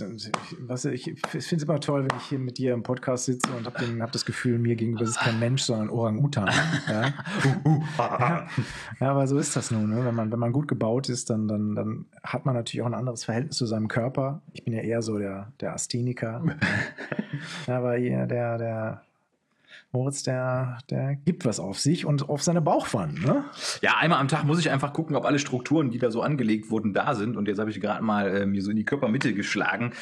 ist, was, ich, ich finde es immer toll, wenn ich hier mit dir im Podcast sitze und habe hab das Gefühl, mir gegenüber ist kein Mensch, sondern Orang-Utan. Ja? ja, aber so ist das nun. Ne? Wenn, man, wenn man gut gebaut ist, dann, dann, dann hat man natürlich auch ein anderes Verhältnis zu seinem Körper. Ich bin ja eher so der, der Astheniker. ja, aber der, der Moritz, der, der gibt was auf sich und auf seine Bauchwand. Ne? Ja, einmal am Tag muss ich einfach gucken, ob alle Strukturen, die da so angelegt wurden, da sind. Und jetzt habe ich gerade mal äh, mir so in die Körpermitte geschlagen.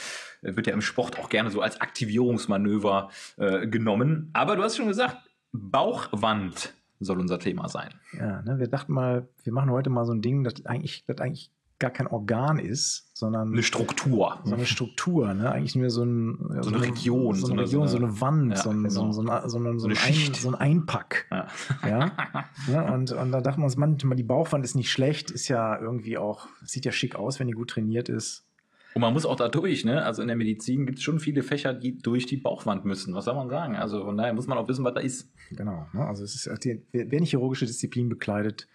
Äh, wird ja im Sport auch gerne so als Aktivierungsmanöver äh, genommen. Aber du hast schon gesagt, Bauchwand soll unser Thema sein. Ja, ne, wir dachten mal, wir machen heute mal so ein Ding, das eigentlich, das eigentlich gar kein Organ ist, sondern eine Struktur. So eine Struktur, ne? Eigentlich nur so, ein, so, eine Region. So eine Region, so eine Wand, ja, so, ein, genau. so, ein, so, ein, so, eine Schicht. Ein, so ein Einpack. Ja. ja? ja und, und da dachten wir uns manchmal, die Bauchwand ist nicht schlecht, ist ja irgendwie auch, sieht ja schick aus, wenn die gut trainiert ist. Und man muss auch da durch, ne? Also in der Medizin gibt es schon viele Fächer, die durch die Bauchwand müssen. Was soll man sagen? Also von daher muss man auch wissen, was da ist. Genau. Ne? Also es ist, wer nicht chirurgische Disziplin bekleidet,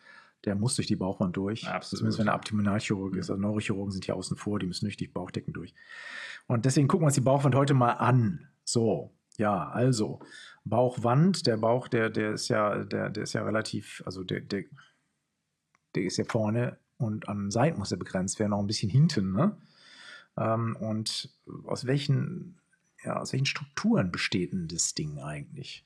der muss durch die Bauchwand durch. Absolut. Zumindest wenn er Abdominalchirurg ist. Also Neurochirurgen sind ja außen vor, die müssen durch die Bauchdecken durch. Und deswegen gucken wir uns die Bauchwand heute mal an. So, ja, also Bauchwand, der Bauch, der, der ist ja, der, der ist ja relativ, also der, der, der ist ja vorne und an Seiten muss er begrenzt werden, auch ein bisschen hinten. Ne? Ähm, und aus welchen ja, aus welchen Strukturen besteht denn das Ding eigentlich?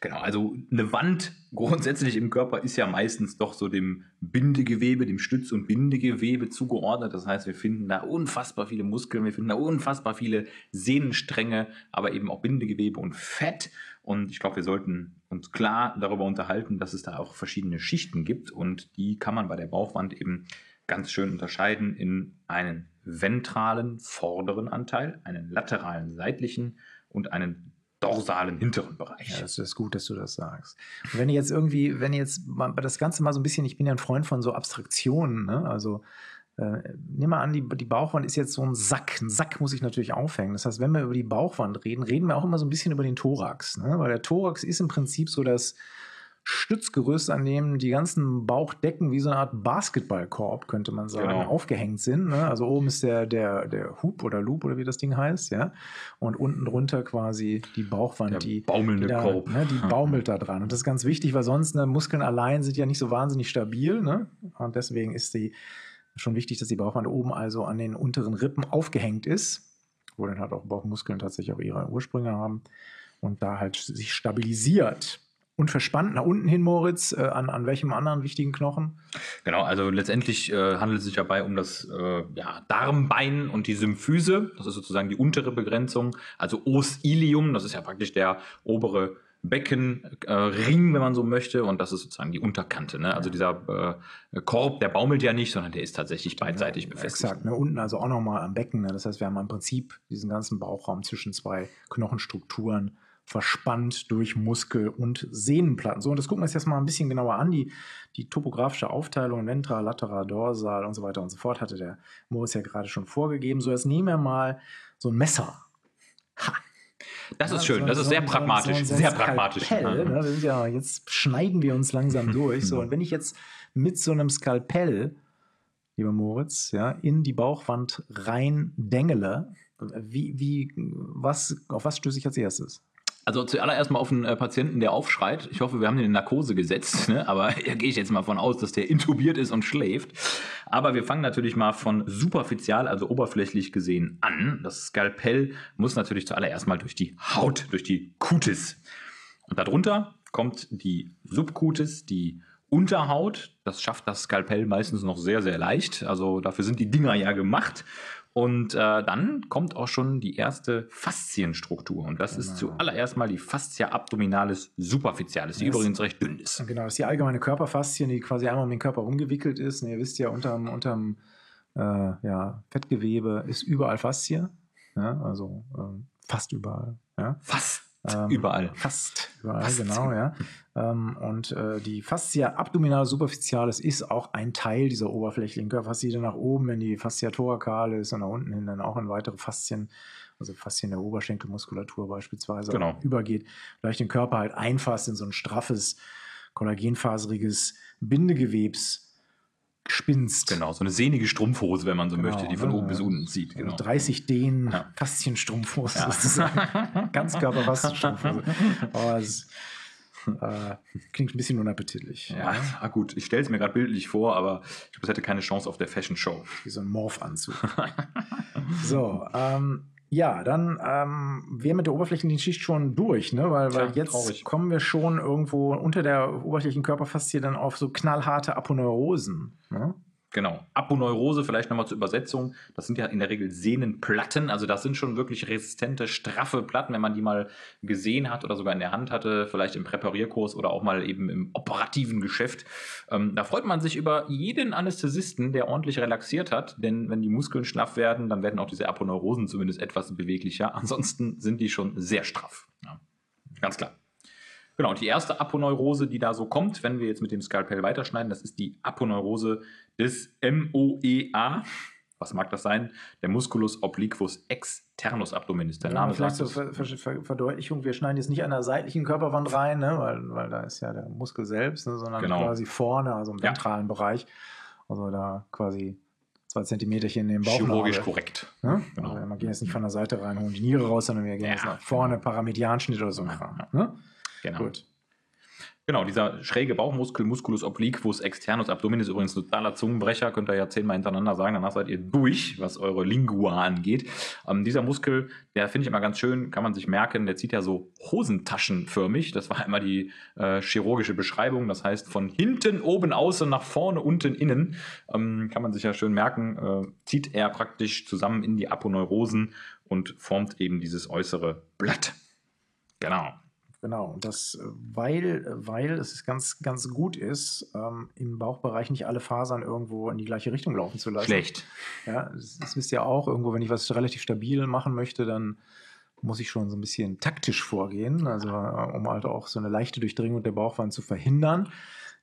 Genau, also eine Wand grundsätzlich im Körper ist ja meistens doch so dem Bindegewebe, dem Stütz- und Bindegewebe zugeordnet. Das heißt, wir finden da unfassbar viele Muskeln, wir finden da unfassbar viele Sehnenstränge, aber eben auch Bindegewebe und Fett. Und ich glaube, wir sollten uns klar darüber unterhalten, dass es da auch verschiedene Schichten gibt und die kann man bei der Bauchwand eben ganz schön unterscheiden in einen ventralen vorderen Anteil, einen lateralen seitlichen und einen dorsalen hinteren Bereich. Ja, das ist gut, dass du das sagst. Und wenn ihr jetzt irgendwie, wenn jetzt das Ganze mal so ein bisschen, ich bin ja ein Freund von so Abstraktionen, ne? also äh, nimm mal an, die, die Bauchwand ist jetzt so ein Sack. Ein Sack muss ich natürlich aufhängen. Das heißt, wenn wir über die Bauchwand reden, reden wir auch immer so ein bisschen über den Thorax. Ne? Weil der Thorax ist im Prinzip so das, Stützgerüst, an dem die ganzen Bauchdecken wie so eine Art Basketballkorb, könnte man sagen, genau. aufgehängt sind. Ne? Also oben ist der, der, der Hub oder Loop oder wie das Ding heißt, ja. Und unten drunter quasi die Bauchwand, der die baumelnde die da, Korb. Ne, die baumelt da dran. Und das ist ganz wichtig, weil sonst ne, Muskeln allein sind ja nicht so wahnsinnig stabil. Ne? Und deswegen ist die schon wichtig, dass die Bauchwand oben also an den unteren Rippen aufgehängt ist, wo dann halt auch Bauchmuskeln tatsächlich auch ihre Ursprünge haben und da halt sich stabilisiert und verspannt nach unten hin, Moritz, äh, an, an welchem anderen wichtigen Knochen? Genau, also letztendlich äh, handelt es sich dabei um das äh, ja, Darmbein und die Symphyse. Das ist sozusagen die untere Begrenzung. Also Os ilium, das ist ja praktisch der obere Beckenring, äh, wenn man so möchte, und das ist sozusagen die Unterkante. Ne? Also dieser äh, Korb, der baumelt ja nicht, sondern der ist tatsächlich beidseitig befestigt. Exakt, ne? unten also auch nochmal am Becken. Ne? Das heißt, wir haben im Prinzip diesen ganzen Bauchraum zwischen zwei Knochenstrukturen verspannt durch Muskel- und Sehnenplatten. So, und das gucken wir uns jetzt mal ein bisschen genauer an. Die, die topografische Aufteilung, ventral, lateral, dorsal und so weiter und so fort, hatte der Moritz ja gerade schon vorgegeben. So, jetzt nehmen wir mal so ein Messer. Ha! Das ja, ist schön, so, das ist sehr pragmatisch, so, sehr pragmatisch. Skalpell, ne? wir ja, jetzt schneiden wir uns langsam durch. So, und wenn ich jetzt mit so einem Skalpell, lieber Moritz, ja, in die Bauchwand rein dengele, wie, wie, was, auf was stöße ich als erstes? Also zuallererst mal auf einen äh, Patienten, der aufschreit. Ich hoffe, wir haben den in Narkose gesetzt, ne? aber da gehe ich jetzt mal von aus, dass der intubiert ist und schläft. Aber wir fangen natürlich mal von superficial, also oberflächlich gesehen, an. Das Skalpell muss natürlich zuallererst mal durch die Haut, durch die Cutis. Und darunter kommt die Subcutis, die Unterhaut. Das schafft das Skalpell meistens noch sehr, sehr leicht. Also dafür sind die Dinger ja gemacht. Und äh, dann kommt auch schon die erste Faszienstruktur. Und das genau. ist zuallererst mal die Fascia abdominalis superficialis, die das übrigens recht dünn ist. Genau, das ist die allgemeine Körperfaszien, die quasi einmal um den Körper rumgewickelt ist. Und ihr wisst ja, unterm, unterm äh, ja, Fettgewebe ist überall Faszie. Ja, also äh, fast überall. Ja. Fast ähm, überall. Fast überall, fast. genau, ja. Ähm, und äh, die Fascia abdominale superficialis ist auch ein Teil dieser oberflächlichen Körperfaszie, nach oben in die Fascia thoracalis und nach unten hin dann auch in weitere Faszien, also Faszien der Oberschenkelmuskulatur beispielsweise, genau. übergeht, gleich den Körper halt einfasst in so ein straffes, kollagenfaseriges Bindegewebs. Gespinst. Genau, so eine sehnige Strumpfhose, wenn man so Genau, möchte, die von ne? oben bis unten zieht. Also Genau. 30 Dehn, Ja. Faszienstrumpfhose sozusagen. Ganzkörper-Faszienstrumpfhose. Aber es äh, klingt ein bisschen unappetitlich. Ja, ah, gut, ich stelle es mir gerade bildlich vor, aber ich glaube, es hätte keine Chance auf der Fashion Show. Wie so ein Morph-Anzug. so, ähm, ja, dann ähm, wären mit der Oberflächenschicht schon durch, ne? Weil, weil jetzt traurig. kommen wir schon irgendwo unter der oberflächlichen Körperfaszie dann auf so knallharte Aponeurosen. Ne? Genau. Aponeurose, vielleicht nochmal zur Übersetzung. Das sind ja in der Regel Sehnenplatten. Also das sind schon wirklich resistente, straffe Platten, wenn man die mal gesehen hat oder sogar in der Hand hatte, vielleicht im Präparierkurs oder auch mal eben im operativen Geschäft. Ähm, da freut man sich über jeden Anästhesisten, der ordentlich relaxiert hat. Denn wenn die Muskeln schlaff werden, dann werden auch diese Aponeurosen zumindest etwas beweglicher. Ansonsten sind die schon sehr straff. Ja. Ganz klar. Genau, und die erste Aponeurose, die da so kommt, wenn wir jetzt mit dem Skalpell weiterschneiden, das ist die Aponeurose des MOEA. Was mag das sein? Der Musculus obliquus externus abdominis. Der Ja, Name vielleicht sagt zur. Ver Ver Ver Verdeutlichung, wir schneiden jetzt nicht an der seitlichen Körperwand rein, ne? weil, weil da ist ja der Muskel selbst, ne? sondern Genau. quasi vorne, also im Ja. ventralen Bereich. Also da quasi zwei Zentimeterchen in den Bauch. Chirurgisch korrekt. Ne? Genau. Also wir gehen jetzt nicht von der Seite rein, holen die Niere raus, sondern wir gehen Ja. jetzt nach vorne, Paramedianschnitt oder so. Ja. Ne? Genau. Gut. Genau, dieser schräge Bauchmuskel, Musculus obliquus externus abdominis, übrigens ein totaler Zungenbrecher, könnt ihr ja zehnmal hintereinander sagen, danach seid ihr durch, was eure Lingua angeht. Ähm, dieser Muskel, der finde ich immer ganz schön, kann man sich merken, der zieht ja so hosentaschenförmig. Das war immer die äh, chirurgische Beschreibung, das heißt von hinten oben außen nach vorne unten innen. Ähm, kann man sich ja schön merken, äh, zieht er praktisch zusammen in die Aponeurosen und formt eben dieses äußere Blatt. Genau. Genau, und das, äh, weil, weil es ganz, ganz gut ist, ähm, im Bauchbereich nicht alle Fasern irgendwo in die gleiche Richtung laufen zu lassen. Schlecht. Ja, das, das wisst ihr auch, irgendwo, wenn ich was relativ stabil machen möchte, dann muss ich schon so ein bisschen taktisch vorgehen, also äh, um halt auch so eine leichte Durchdringung der Bauchwand zu verhindern.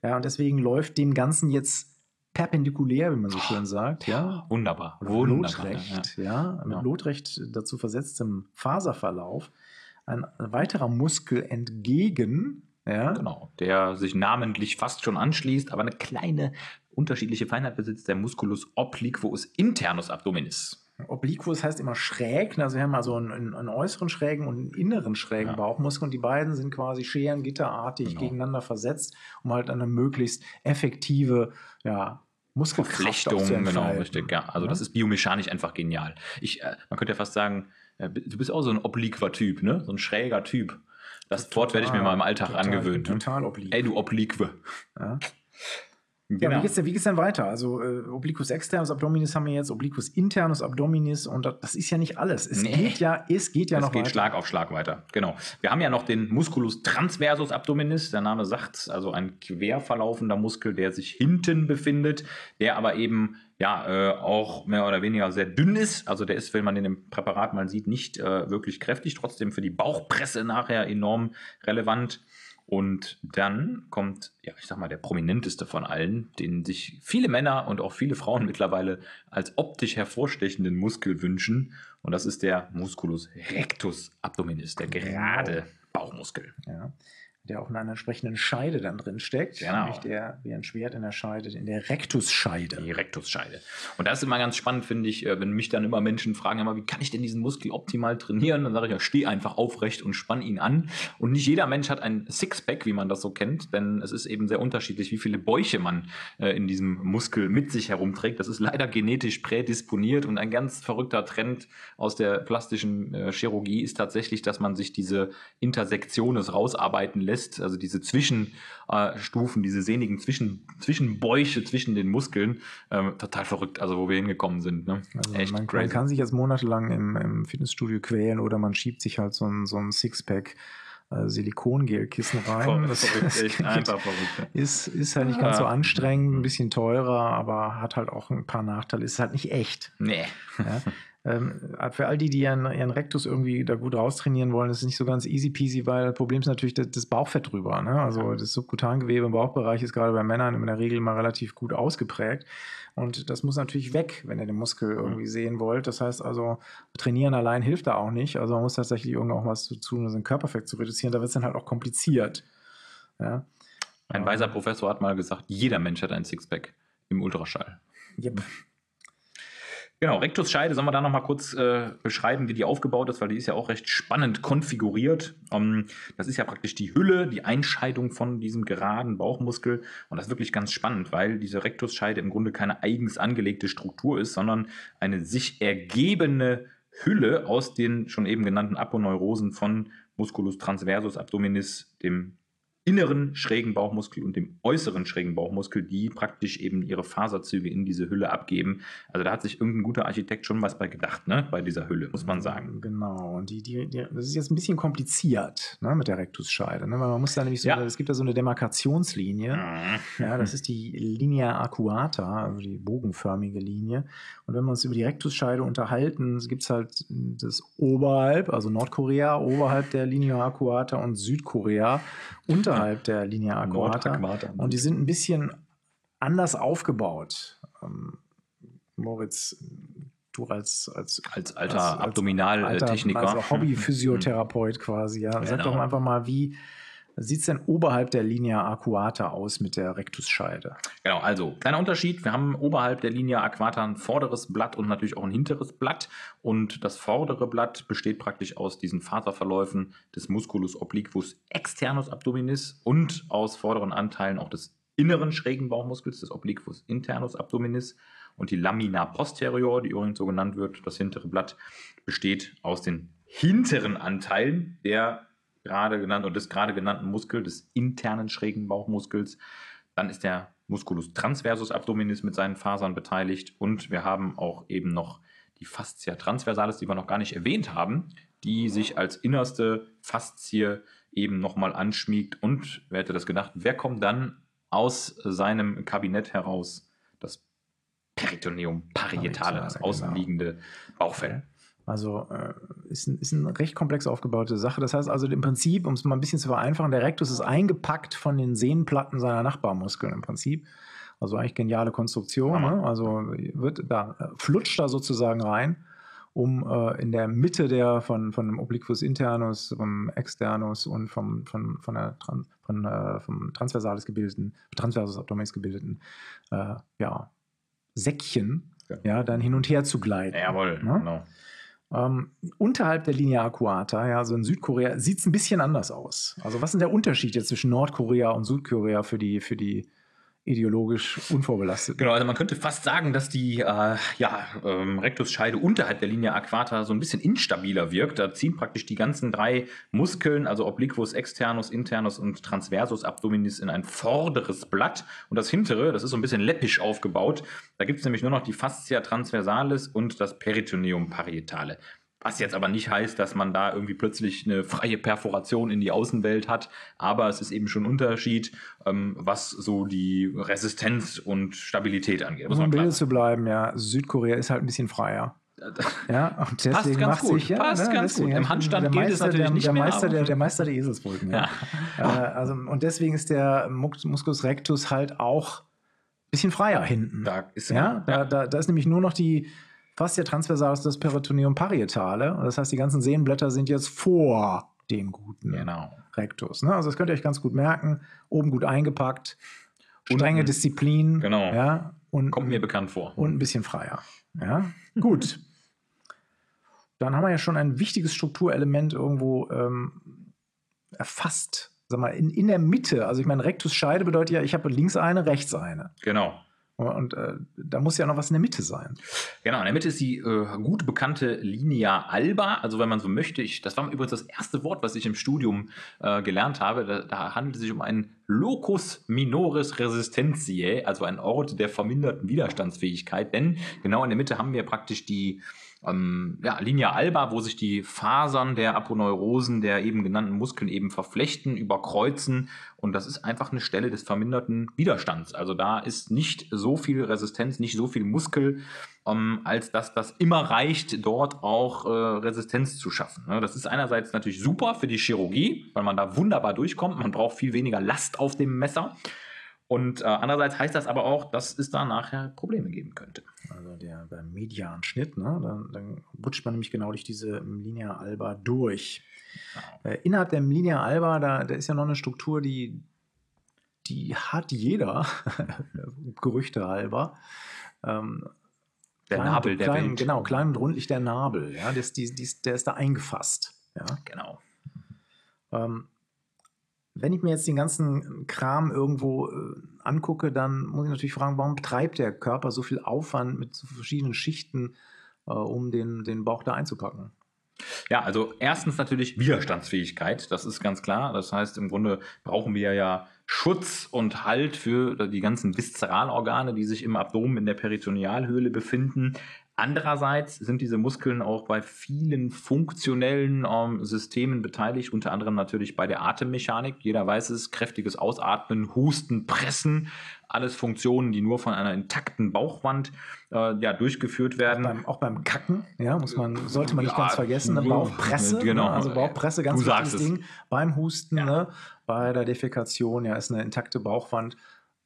Ja, und deswegen läuft dem Ganzen jetzt perpendikulär, wie man so schön sagt, ja, Wunderbar. oder Wunderbar. lotrecht, ja, mit Ja. lotrecht dazu versetztem Faserverlauf ein weiterer Muskel entgegen, ja, Genau, der sich namentlich fast schon anschließt, aber eine kleine unterschiedliche Feinheit besitzt, der Musculus obliquus internus abdominis. Obliquus heißt immer schräg, ne? also wir haben also einen, einen, äußeren schrägen und einen inneren schrägen Ja. Bauchmuskel und die beiden sind quasi scherengitterartig Genau. gegeneinander versetzt, um halt eine möglichst effektive ja, Muskelkraft zu genau, richtig, ja. Also Ja. das ist biomechanisch einfach genial. Ich, äh, man könnte ja fast sagen, du bist auch so ein obliquer Typ, ne? So ein schräger Typ. Das Wort werde ich mir mal im Alltag total, angewöhnt. Ne? Total oblique. Ey, du Oblique. Ja. Genau. Ja, wie geht's, denn, wie geht's denn weiter? Also äh, Obliquus externus abdominis haben wir jetzt, Obliquus internus abdominis und das, das ist ja nicht alles. Es Nee. geht ja, es geht ja es noch geht weiter. Schlag auf Schlag weiter. Genau. Wir haben ja noch den Musculus transversus abdominis. Der Name sagt also ein quer verlaufender Muskel, der sich hinten befindet, der aber eben ja äh, auch mehr oder weniger sehr dünn ist. Also der ist, wenn man den im Präparat mal sieht, nicht äh, wirklich kräftig. Trotzdem für die Bauchpresse nachher enorm relevant. Und dann kommt, ja, ich sag mal, der prominenteste von allen, den sich viele Männer und auch viele Frauen mittlerweile als optisch hervorstechenden Muskel wünschen. Und das ist der Musculus rectus abdominis, der gerade Bauchmuskel. Ja, der auch in einer entsprechenden Scheide dann drin steckt. Genau. Nämlich der, wie ein Schwert in der Scheide, in der Rektusscheide. Die Rektusscheide. Und das ist immer ganz spannend, finde ich, äh, wenn mich dann immer Menschen fragen, mal, wie kann ich denn diesen Muskel optimal trainieren? Dann sage ich ja, steh einfach aufrecht und spann ihn an. Und nicht jeder Mensch hat ein Sixpack, wie man das so kennt, denn es ist eben sehr unterschiedlich, wie viele Bäuche man äh, in diesem Muskel mit sich herumträgt. Das ist leider genetisch prädisponiert und ein ganz verrückter Trend aus der plastischen äh, Chirurgie ist tatsächlich, dass man sich diese Intersektiones rausarbeiten lässt, also diese Zwischenstufen, diese sehnigen Zwischen, Zwischenbäuche zwischen den Muskeln. Ähm, total verrückt, also wo wir hingekommen sind. Ne? Also Echt man, man kann sich jetzt monatelang im, im Fitnessstudio quälen oder man schiebt sich halt so ein, so ein Sixpack äh, Silikongelkissen rein. Verrückt, Das, verrückt, echt einfach verrückt. ist, ist halt nicht ganz so Ah. anstrengend, ein bisschen teurer, aber hat halt auch ein paar Nachteile. Ist halt nicht echt. Nee. Ja. Ähm, für all die, die ihren, ihren Rektus irgendwie da gut raustrainieren wollen, ist es nicht so ganz easy peasy, weil das Problem ist natürlich das, das Bauchfett drüber. Ne? Also das Subkutangewebe im Bauchbereich ist gerade bei Männern in der Regel immer relativ gut ausgeprägt. Und das muss natürlich weg, wenn ihr den Muskel irgendwie sehen wollt. Das heißt also, trainieren allein hilft da auch nicht. Also man muss tatsächlich irgendwie auch was zu tun, um sein Körperfett zu reduzieren. Da wird es dann halt auch kompliziert. Ja? Ein weiser Professor hat mal gesagt, jeder Mensch hat ein Sixpack. im Ultraschall. Yep. Genau, Rektusscheide, sollen wir da nochmal kurz äh, beschreiben, wie die aufgebaut ist, weil die ist ja auch recht spannend konfiguriert. Ähm, das ist ja praktisch die Hülle, die Einscheidung von diesem geraden Bauchmuskel. Und das ist wirklich ganz spannend, weil diese Rektusscheide im Grunde keine eigens angelegte Struktur ist, sondern eine sich ergebene Hülle aus den schon eben genannten Aponeurosen von Musculus transversus abdominis, dem inneren schrägen Bauchmuskel und dem äußeren schrägen Bauchmuskel, die praktisch eben ihre Faserzüge in diese Hülle abgeben. Also da hat sich irgendein guter Architekt schon was bei gedacht, ne? bei dieser Hülle, muss man sagen. Genau, und die, die, die das ist jetzt ein bisschen kompliziert ne? mit der Rektusscheide, ne? weil man muss da nämlich so, Ja. es gibt da so eine Demarkationslinie. Mhm. Ja, das ist die Linea arcuata, also die bogenförmige Linie. Und wenn wir uns über die Rektusscheide unterhalten, gibt es halt das oberhalb, also Nordkorea oberhalb der Linea arcuata und Südkorea unterhalb der arcuata. Nordäquator. Und die sind ein bisschen anders aufgebaut. Ähm, Moritz, du als, als als alter als- als Abdominaltechniker. Also Hobbyphysiotherapeut quasi, ja. Sag Genau. doch einfach mal, wie sieht es denn oberhalb der Linea arcuata aus mit der Rektusscheide? Genau, also kleiner Unterschied. Wir haben oberhalb der Linie Aquata ein vorderes Blatt und natürlich auch ein hinteres Blatt. Und das vordere Blatt besteht praktisch aus diesen Faserverläufen des Musculus obliquus externus abdominis und aus vorderen Anteilen auch des inneren schrägen Bauchmuskels, des obliquus internus abdominis. Und die Lamina posterior, die übrigens so genannt wird, das hintere Blatt, besteht aus den hinteren Anteilen der gerade genannten und des gerade genannten Muskel, des internen schrägen Bauchmuskels. Dann ist der Musculus transversus abdominis mit seinen Fasern beteiligt und wir haben auch eben noch die Fascia transversalis, die wir noch gar nicht erwähnt haben, die sich als innerste Faszie eben nochmal anschmiegt und, wer hätte das gedacht, wer kommt dann aus seinem Kabinett heraus? Das Peritoneum parietale, das genau. außenliegende Bauchfell. Also äh, ist, ein, ist eine recht komplex aufgebaute Sache. Das heißt also im Prinzip, um es mal ein bisschen zu vereinfachen, der Rectus ist eingepackt von den Sehnenplatten seiner Nachbarmuskeln im Prinzip. Also eigentlich geniale Konstruktion. Ne? Also wird da äh, flutscht da sozusagen rein, um äh, in der Mitte der von, von dem Obliquus internus, vom externus und vom, von, von der Tran von, äh, vom transversalis gebildeten, transversus abdominis gebildeten äh, ja, Säckchen Ja. ja. dann hin und her zu gleiten. Jawohl, Ne? genau. Ähm, unterhalb der Linie Arcuata, ja, also in Südkorea, sieht es ein bisschen anders aus. Also, was ist der Unterschied jetzt zwischen Nordkorea und Südkorea für die, für die ideologisch unvorbelasteten? Genau, also man könnte fast sagen, dass die äh, ja, ähm, Rektusscheide unterhalb der Linie Aquata so ein bisschen instabiler wirkt. Da ziehen praktisch die ganzen drei Muskeln, also Obliquus externus, internus und transversus abdominis in ein vorderes Blatt. Und das hintere, das ist so ein bisschen läppisch aufgebaut. Da gibt es nämlich nur noch die Fascia transversalis und das Peritoneum parietale. Was jetzt aber nicht heißt, dass man da irgendwie plötzlich eine freie Perforation in die Außenwelt hat. Aber es ist eben schon ein Unterschied, ähm, was so die Resistenz und Stabilität angeht. Um im Bilde zu bleiben, ja, Südkorea ist halt ein bisschen freier. Ja, und deswegen ganz macht gut, sich ja, passt ne, ganz gut. Im ja, Handstand der gilt es Meister, natürlich der, nicht der mehr, Meister, der, der Meister der Eselsbrücken. Ja. Äh, also, und deswegen ist der Mus- Musculus rectus halt auch ein bisschen freier hinten. Da ist Ja, da, da, da ist nämlich nur noch die Fascia transversalis das Peritoneum parietale. Und Das heißt, die ganzen Sehnenblätter sind jetzt vor dem guten Genau. Rectus. Ne? Also das könnt ihr euch ganz gut merken. Oben gut eingepackt, strenge Unten- Disziplin. Genau. Ja, und, Kommt mir bekannt vor. und ein bisschen freier. Ja, gut. Dann haben wir ja schon ein wichtiges Strukturelement irgendwo ähm, erfasst. Sag mal, in, in der Mitte, also ich meine, Rectusscheide bedeutet ja, ich habe links eine, rechts eine. Genau. Und äh, da muss ja noch was in der Mitte sein. Genau, in der Mitte ist die äh, gut bekannte Linea alba. Also wenn man so möchte, ich, das war übrigens das erste Wort, was ich im Studium äh, gelernt habe. Da, da handelt es sich um einen Locus minoris resistentiae, also ein Ort der verminderten Widerstandsfähigkeit. Denn genau in der Mitte haben wir praktisch die ähm, ja, Linea alba, wo sich die Fasern der Aponeurosen der eben genannten Muskeln eben verflechten, überkreuzen. Und das ist einfach eine Stelle des verminderten Widerstands. Also da ist nicht so viel Resistenz, nicht so viel Muskel, ähm, als dass das immer reicht, dort auch äh, Resistenz zu schaffen. Ne? Das ist einerseits natürlich super für die Chirurgie, weil man da wunderbar durchkommt. Man braucht viel weniger Last auf dem Messer. Und äh, andererseits heißt das aber auch, dass es da nachher Probleme geben könnte. Also der beim medianen Schnitt, ne, dann, dann rutscht man nämlich genau durch diese Linea alba durch. Äh, innerhalb der Linea alba, da, da ist ja noch eine Struktur, die, die hat jeder, Gerüchte halber. Ähm, Der klein- Nabel der klein, Welt. Genau, klein und rundlich der Nabel. Ja, das, die, die, der ist da eingefasst. Ja. Genau. Ähm, wenn ich mir jetzt den ganzen Kram irgendwo äh, angucke, dann muss ich natürlich fragen, warum treibt der Körper so viel Aufwand mit so verschiedenen Schichten, äh, um den, den Bauch da einzupacken? Ja, also erstens natürlich Widerstandsfähigkeit, das ist ganz klar. Das heißt, im Grunde brauchen wir ja Schutz und Halt für die ganzen Viszeralorgane, die sich im Abdomen in der Peritonealhöhle befinden. Andererseits sind diese Muskeln auch bei vielen funktionellen ähm, Systemen beteiligt, unter anderem natürlich bei der Atemmechanik. Jeder weiß es, kräftiges Ausatmen, Husten, Pressen, alles Funktionen, die nur von einer intakten Bauchwand äh, ja, durchgeführt werden. Beim, auch beim Kacken, ja, muss man, sollte man nicht Ja, ganz vergessen. Ne? so, Bauchpresse, genau. ne? also Bauchpresse, ganz wichtiges es. Ding. Beim Husten, ne? bei der Defekation, ja, ist eine intakte Bauchwand.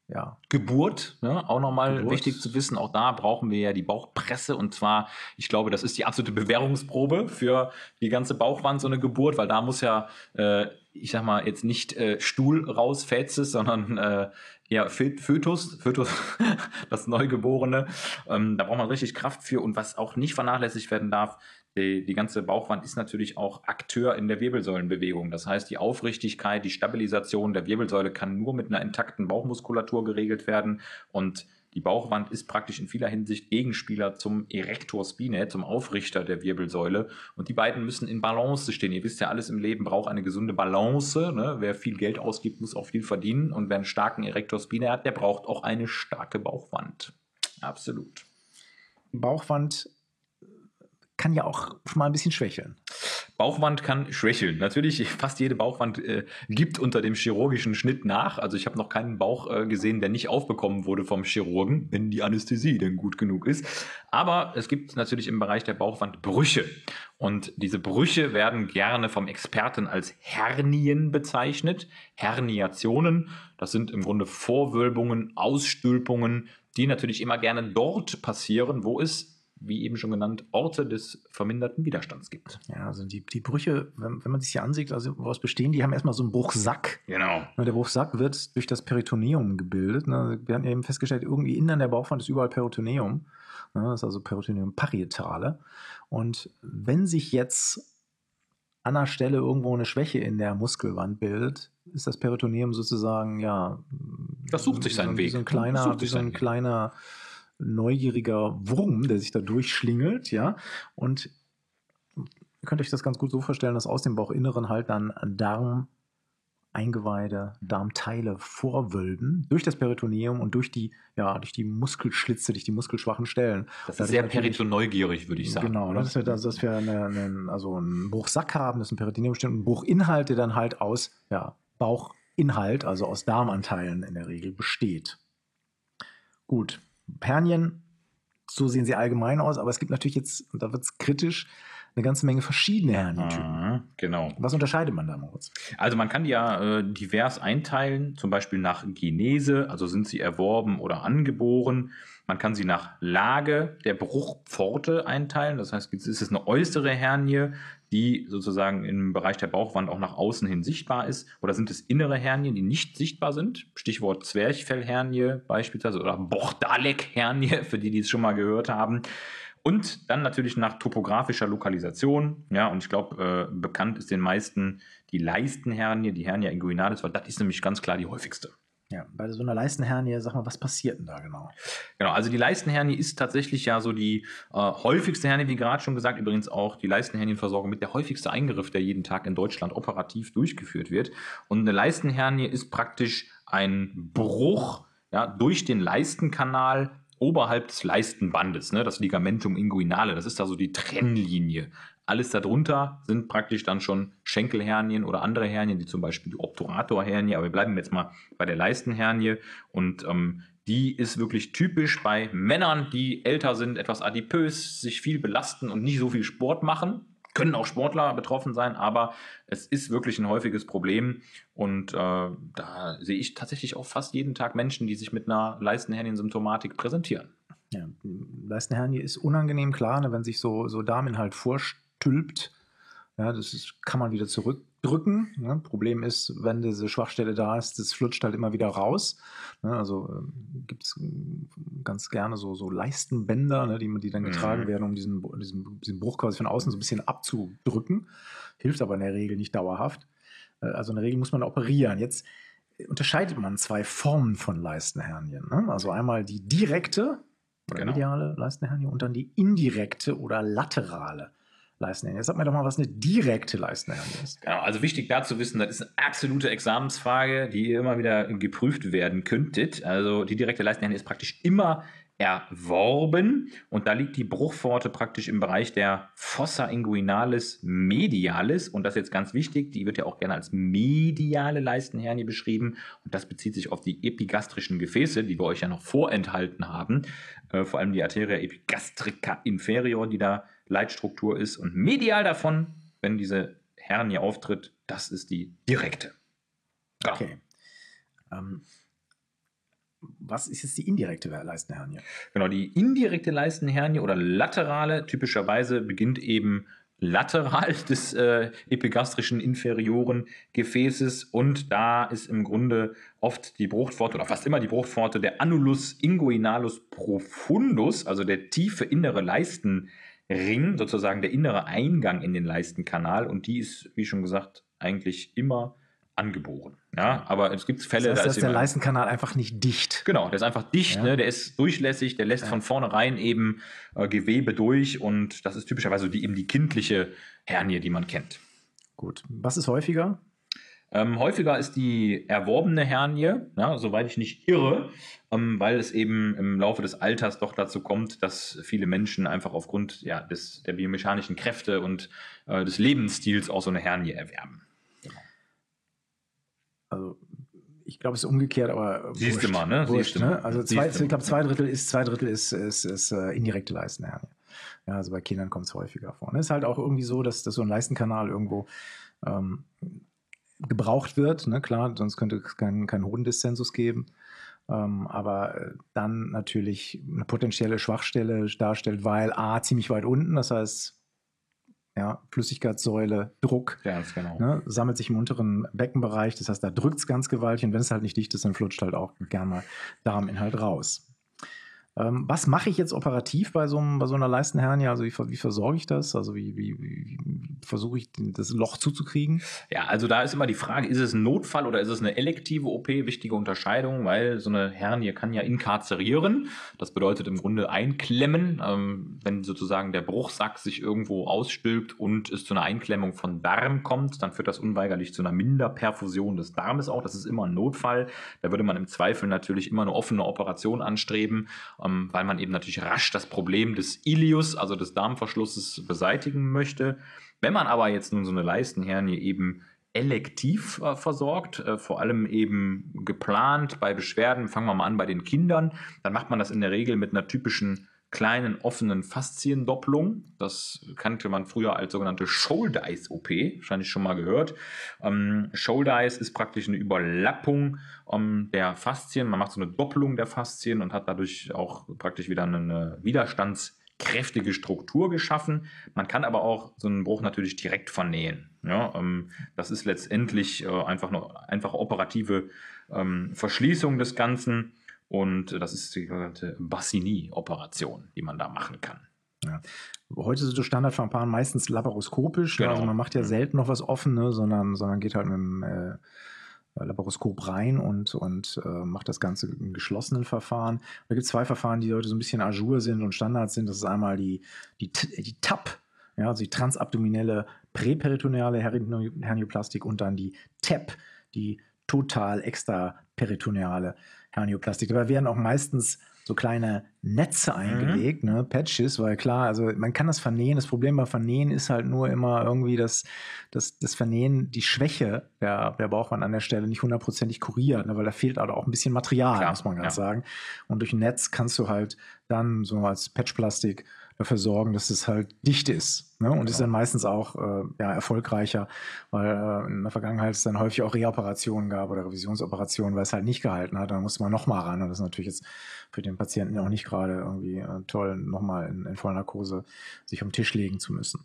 Ja, Geburt, ne? auch nochmal Geburt. wichtig zu wissen. Auch da brauchen wir ja die Bauchpresse. Und zwar, ich glaube, das ist die absolute Bewährungsprobe für die ganze Bauchwand, so eine Geburt, weil da muss ja, äh, ich sag mal, jetzt nicht äh, Stuhl raus, Fäzes, sondern äh, eher Fö- Fötus, Fötus, das Neugeborene. Ähm, da braucht man richtig Kraft für. Und was auch nicht vernachlässigt werden darf, die, die ganze Bauchwand ist natürlich auch Akteur in der Wirbelsäulenbewegung. Das heißt, die Aufrichtigkeit, die Stabilisation der Wirbelsäule kann nur mit einer intakten Bauchmuskulatur geregelt werden. Und die Bauchwand ist praktisch in vieler Hinsicht Gegenspieler zum Erector spinae, zum Aufrichter der Wirbelsäule. Und die beiden müssen in Balance stehen. Ihr wisst ja, alles im Leben braucht eine gesunde Balance. Ne? Wer viel Geld ausgibt, muss auch viel verdienen. Und wer einen starken Erector spinae hat, der braucht auch eine starke Bauchwand. Absolut. Bauchwand kann ja auch mal ein bisschen schwächeln. Bauchwand kann schwächeln. Natürlich, fast jede Bauchwand äh, gibt unter dem chirurgischen Schnitt nach. Also ich habe noch keinen Bauch äh, gesehen, der nicht aufbekommen wurde vom Chirurgen, wenn die Anästhesie denn gut genug ist. Aber es gibt natürlich im Bereich der Bauchwand Brüche. Und diese Brüche werden gerne vom Experten als Hernien bezeichnet. Herniationen, das sind im Grunde Vorwölbungen, Ausstülpungen, die natürlich immer gerne dort passieren, wo es wie eben schon genannt, Orte des verminderten Widerstands gibt. Ja, also die, die Brüche, wenn, wenn man sich hier ansieht, also woraus bestehen, die haben erstmal so einen Bruchsack. Genau. Ne, Der Bruchsack wird durch das Peritoneum gebildet. ne. Wir haben eben festgestellt, irgendwie innen an der Bauchwand ist überall Peritoneum. Ne, Das ist also Peritoneum parietale. Und wenn sich jetzt an einer Stelle irgendwo eine Schwäche in der Muskelwand bildet, ist das Peritoneum sozusagen, ja. Das sucht sich seinen so, Weg. So ein kleiner, so ein seinen Weg. Neugieriger Wurm, der sich da durchschlingelt, ja. Und ihr könnt euch das ganz gut so vorstellen, dass aus dem Bauchinneren halt dann Darm, Eingeweide, Darmteile vorwölben durch das Peritoneum und durch die, ja, durch die Muskelschlitze, durch die muskelschwachen Stellen. Das ist sehr peritonneugierig, würde ich sagen. Genau, dass wir, also, dass wir eine, einen, also einen Bruchsack haben, das ist ein Peritoneum bestimmt, ein Bruchinhalt, der dann halt aus ja, Bauchinhalt, also aus Darmanteilen in der Regel besteht. Gut, Hernien, so sehen sie allgemein aus, aber es gibt natürlich jetzt, und da wird es kritisch, eine ganze Menge verschiedene Hernientypen. Mhm, genau. Was unterscheidet man da, Moritz? Also man kann die ja äh, divers einteilen, zum Beispiel nach Genese, also sind sie erworben oder angeboren. Man kann sie nach Lage der Bruchpforte einteilen. Das heißt, ist es eine äußere Hernie, die sozusagen im Bereich der Bauchwand auch nach außen hin sichtbar ist? Oder sind es innere Hernien, die nicht sichtbar sind? Stichwort Zwerchfellhernie beispielsweise oder Bordalek-Hernie, für die, die es schon mal gehört haben. Und dann natürlich nach topografischer Lokalisation. Ja, und ich glaube, äh, bekannt ist den meisten die Leistenhernie, die Hernia inguinalis, weil das ist nämlich ganz klar die häufigste. Ja, bei so einer Leistenhernie, sag mal, was passiert denn da genau? Genau, also die Leistenhernie ist tatsächlich ja so die äh, häufigste Hernie, wie gerade schon gesagt, übrigens auch die Leistenhernienversorgung mit der häufigste Eingriff, der jeden Tag in Deutschland operativ durchgeführt wird. Und eine Leistenhernie ist praktisch ein Bruch ja, durch den Leistenkanal oberhalb des Leistenbandes, ne, das Ligamentum inguinale, das ist da so die Trennlinie. Alles darunter sind praktisch dann schon Schenkelhernien oder andere Hernien, wie zum Beispiel die Obturatorhernie, aber wir bleiben jetzt mal bei der Leistenhernie und ähm, die ist wirklich typisch bei Männern, die älter sind, etwas adipös, sich viel belasten und nicht so viel Sport machen. Können auch Sportler betroffen sein, aber es ist wirklich ein häufiges Problem. Und äh, da sehe ich tatsächlich auch fast jeden Tag Menschen, die sich mit einer Leistenherniensymptomatik präsentieren. Ja, Leistenhernie ist unangenehm, klar, ne, wenn sich so, so Darminhalt vorstülpt. Ja, das ist, kann man wieder zurück abdrücken. Ne? Problem ist, wenn diese Schwachstelle da ist, das flutscht halt immer wieder raus. Ne? Also äh, gibt es ganz gerne so, so Leistenbänder, ne? die, die dann getragen Mhm. werden, um diesen, diesen, diesen Bruch quasi von außen so ein bisschen abzudrücken. Hilft aber in der Regel nicht dauerhaft. Äh, Also in der Regel muss man operieren. Jetzt unterscheidet man zwei Formen von Leistenhernien. Ne? Also einmal die direkte oder Genau. mediale Leistenhernie und dann die indirekte oder laterale Leistenhernie. Jetzt sag mir doch mal, was eine direkte Leistenhernie ist. Genau, also wichtig da zu wissen, das ist eine absolute Examensfrage, die ihr immer wieder geprüft werden könntet. Also die direkte Leistenhernie ist praktisch immer erworben und da liegt die Bruchpforte praktisch im Bereich der Fossa inguinalis medialis und das ist jetzt ganz wichtig, die wird ja auch gerne als mediale Leistenhernie beschrieben und das bezieht sich auf die epigastrischen Gefäße, die wir euch ja noch vorenthalten haben, äh, vor allem die Arteria epigastrica inferior, die da Leitstruktur ist und medial davon, wenn diese Hernie auftritt, das ist die direkte. Genau. Okay. Ähm, was ist jetzt die indirekte Leistenhernie? Genau, die indirekte Leistenhernie oder laterale typischerweise beginnt eben lateral des äh, epigastrischen inferioren Gefäßes und da ist im Grunde oft die Bruchpforte oder fast immer die Bruchpforte der Annulus inguinalus profundus, also der tiefe innere Leistenring, sozusagen der innere Eingang in den Leistenkanal und die ist, wie schon gesagt, eigentlich immer angeboren. Ja, aber es gibt Fälle, Das heißt, da dass ist der Leistenkanal einfach nicht dicht. Genau, der ist einfach dicht, Ja. ne? der ist durchlässig, der lässt Ja. von vornherein eben äh, Gewebe durch und das ist typischerweise die, eben die kindliche Hernie, die man kennt. Gut. Was ist häufiger? Ähm, häufiger ist die erworbene Hernie, ja, soweit ich nicht irre, ähm, weil es eben im Laufe des Alters doch dazu kommt, dass viele Menschen einfach aufgrund ja, des, der biomechanischen Kräfte und äh, des Lebensstils auch so eine Hernie erwerben. Also, ich glaube, es ist umgekehrt, aber. Siehst du mal, ne? Wurscht, Siehst du ne? mal. Also, zwei, ich glaube, zwei Drittel ist, zwei Drittel ist, ist, ist äh, indirekte Leistenhernie. Ja, also bei Kindern kommt es häufiger vor. Und es ist halt auch irgendwie so, dass, dass so ein Leistenkanal irgendwo ähm, gebraucht wird. Ne? Klar, sonst könnte es keinen kein Hodendiszensus geben. Ähm, aber äh, dann natürlich eine potenzielle Schwachstelle darstellt, weil A, ziemlich weit unten, das heißt, ja, Flüssigkeitssäule, Druck, Ganz genau. ne, sammelt sich im unteren Beckenbereich. Das heißt, da drückt es ganz gewaltig. Und wenn es halt nicht dicht ist, dann flutscht halt auch gern mal Darminhalt raus. Ähm, was mache ich jetzt operativ bei so, einem, bei so einer Leistenhernie? Also wie, wie versorge ich das? Also wie, wie, wie, versuche ich das Loch zuzukriegen? Ja, also da ist immer die Frage, ist es ein Notfall oder ist es eine elektive OP? Wichtige Unterscheidung, weil so eine Hernie kann ja inkarzerieren. Das bedeutet im Grunde einklemmen, ähm, wenn sozusagen der Bruchsack sich irgendwo ausstülpt und es zu einer Einklemmung von Darm kommt, dann führt das unweigerlich zu einer Minderperfusion des Darmes auch. Das ist immer ein Notfall. Da würde man im Zweifel natürlich immer eine offene Operation anstreben, ähm, weil man eben natürlich rasch das Problem des Ilius, also des Darmverschlusses, beseitigen möchte. Wenn man aber jetzt nun so eine Leistenhernie eben elektiv äh, versorgt, äh, vor allem eben geplant bei Beschwerden, fangen wir mal an bei den Kindern, dann macht man das in der Regel mit einer typischen kleinen offenen Fasziendopplung. Das kannte man früher als sogenannte Shouldice-OP, wahrscheinlich schon mal gehört. Ähm, Shouldice ist praktisch eine Überlappung ähm, der Faszien. Man macht so eine Doppelung der Faszien und hat dadurch auch praktisch wieder eine widerstandskräftige Struktur geschaffen. Man kann aber auch so einen Bruch natürlich direkt vernähen. Ja, ähm, das ist letztendlich äh, einfach eine einfache operative ähm, Verschließung des Ganzen. Und äh, das ist die sogenannte Bassini-Operation, die man da machen kann. Heute sind so Standardverfahren meistens laparoskopisch. Genau. Also man macht ja Mhm. selten noch was offen, ne? sondern, sondern geht halt mit dem äh, Laparoskop rein und, und äh, macht das Ganze in geschlossenen Verfahren. Da gibt es zwei Verfahren, die heute so ein bisschen Ajour sind und Standard sind. Das ist einmal die, die, T- die TAP, ja, also die transabdominelle präperitoneale Herni- Hernioplastik und dann die TEP, die total extraperitoneale Hernioplastik. Dabei werden auch meistens so kleine Netze eingelegt, ne, Patches, weil klar, also man kann das vernähen. Das Problem beim Vernähen ist halt nur immer irgendwie, dass, dass das Vernähen die Schwäche der, der Bauchwand an der Stelle nicht hundertprozentig kuriert, ne, weil da fehlt halt auch ein bisschen Material, Klar, muss man ganz ja. sagen. Und durch ein Netz kannst du halt dann so als Patchplastik dafür sorgen, dass es halt dicht ist. Ne? Und ist Genau. dann meistens auch äh, ja, erfolgreicher, weil äh, in der Vergangenheit es dann häufig auch Reoperationen gab oder Revisionsoperationen, weil es halt nicht gehalten hat. Dann musste man nochmal ran. Und das ist natürlich jetzt für den Patienten auch nicht gerade irgendwie äh, toll, nochmal in, in Vollnarkose sich am Tisch legen zu müssen.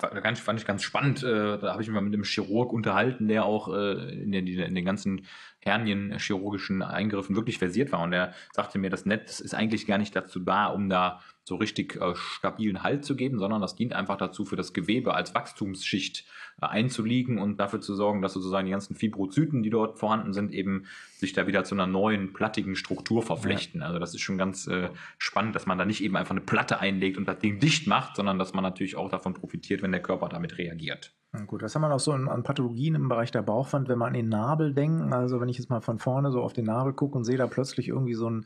Das ganz, fand ich ganz spannend. Äh, da habe ich mich mal mit einem Chirurg unterhalten, der auch äh, in den, in den ganzen Hernien-chirurgischen Eingriffen wirklich versiert war. Und der sagte mir, das Netz ist eigentlich gar nicht dazu da, um da so richtig äh, stabilen Halt zu geben, sondern das dient einfach dazu, für das Gewebe als Wachstumsschicht äh, einzuliegen und dafür zu sorgen, dass sozusagen die ganzen Fibrozyten, die dort vorhanden sind, eben sich da wieder zu einer neuen, plattigen Struktur verflechten. Ja. Also das ist schon ganz äh, spannend, dass man da nicht eben einfach eine Platte einlegt und das Ding dicht macht, sondern dass man natürlich auch davon profitiert, wenn der Körper damit reagiert. Gut, was haben wir noch so an Pathologien im Bereich der Bauchwand, wenn wir an den Nabel denken? Also wenn ich jetzt mal von vorne so auf den Nabel gucke und sehe da plötzlich irgendwie so ein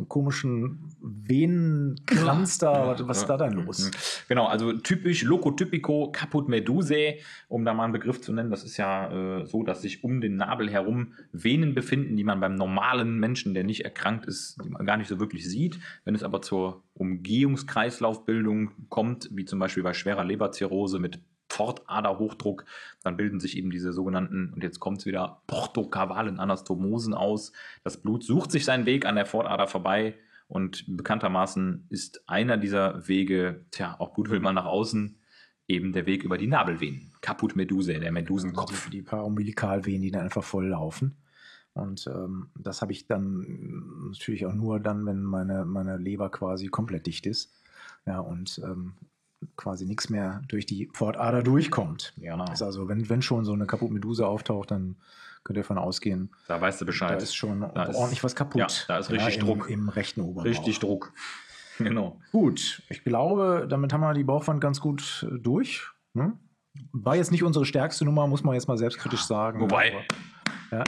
so einen komischen Venenkranz da. Ja, was ist da denn los? Mhm. Genau, also typisch Locotypico Caput Medusae, um da mal einen Begriff zu nennen. Das ist ja äh, so, dass sich um den Nabel herum Venen befinden, die man beim normalen Menschen, der nicht erkrankt ist, gar nicht so wirklich sieht. Wenn es aber zur Umgehungskreislaufbildung kommt, wie zum Beispiel bei schwerer Leberzirrhose mit Pfortaderhochdruck, dann bilden sich eben diese sogenannten, und jetzt kommt es wieder, portokavalen Anastomosen aus. Das Blut sucht sich seinen Weg an der Pfortader vorbei und bekanntermaßen ist einer dieser Wege, tja, auch gut will man nach außen, eben der Weg über die Nabelvenen. Caput Medusae, der Medusenkopf. Also die, die Paraumbilikalvenen, die dann einfach voll laufen. Und ähm, das habe ich dann natürlich auch nur dann, wenn meine, meine Leber quasi komplett dicht ist. Ja, und ähm, quasi nichts mehr durch die Pfortader durchkommt. Genau. Ist also, wenn, wenn schon so eine kaputt Medusa auftaucht, dann könnt ihr davon ausgehen. Da weißt du Bescheid. Da ist schon da ordentlich ist, was kaputt. Ja, da ist richtig ja, Druck. Im, rechten Oberbauch. Richtig Druck. Genau. Gut, ich glaube, damit haben wir die Bauchwand ganz gut äh, durch. Ne? War jetzt nicht unsere stärkste Nummer, muss man jetzt mal selbstkritisch sagen. Wobei. Ja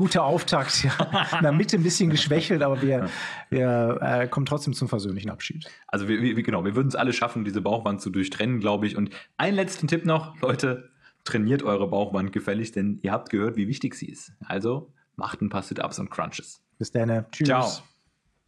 guter Auftakt. Ja. In der Mitte ein bisschen geschwächelt, aber wir, wir äh, kommen trotzdem zum versöhnlichen Abschied. Also wir, wir genau, wir würden es alle schaffen, diese Bauchwand zu durchtrennen, glaube ich. Und einen letzten Tipp noch, Leute, trainiert eure Bauchwand gefällig, denn ihr habt gehört, wie wichtig sie ist. Also macht ein paar Sit-Ups und Crunches. Bis dann. Tschüss. Ciao.